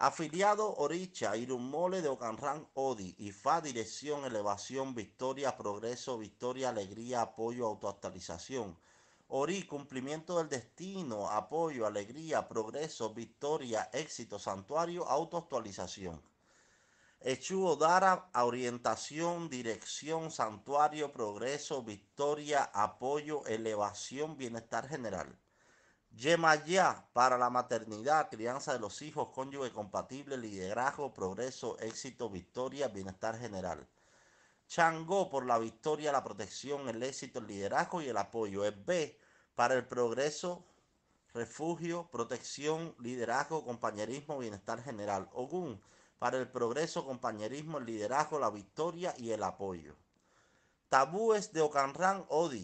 Afiliado Oricha, Irumole de Ocanran Odi, IFA, Dirección, Elevación, Victoria, Progreso, Victoria, Alegría, Apoyo, Autoactualización. Ori, cumplimiento del destino, apoyo, alegría, progreso, victoria, éxito, santuario, autoactualización. Echu Odara, orientación, dirección, santuario, progreso, victoria, apoyo, elevación, bienestar general. Yemayá para la maternidad, crianza de los hijos, cónyuge compatible, liderazgo, progreso, éxito, victoria, bienestar general. Changó por la victoria, la protección, el éxito, el liderazgo y el apoyo. Es B para el progreso, refugio, protección, liderazgo, compañerismo, bienestar general. Ogún para el progreso, compañerismo, el liderazgo, la victoria y el apoyo. Tabúes de Ocanran Odi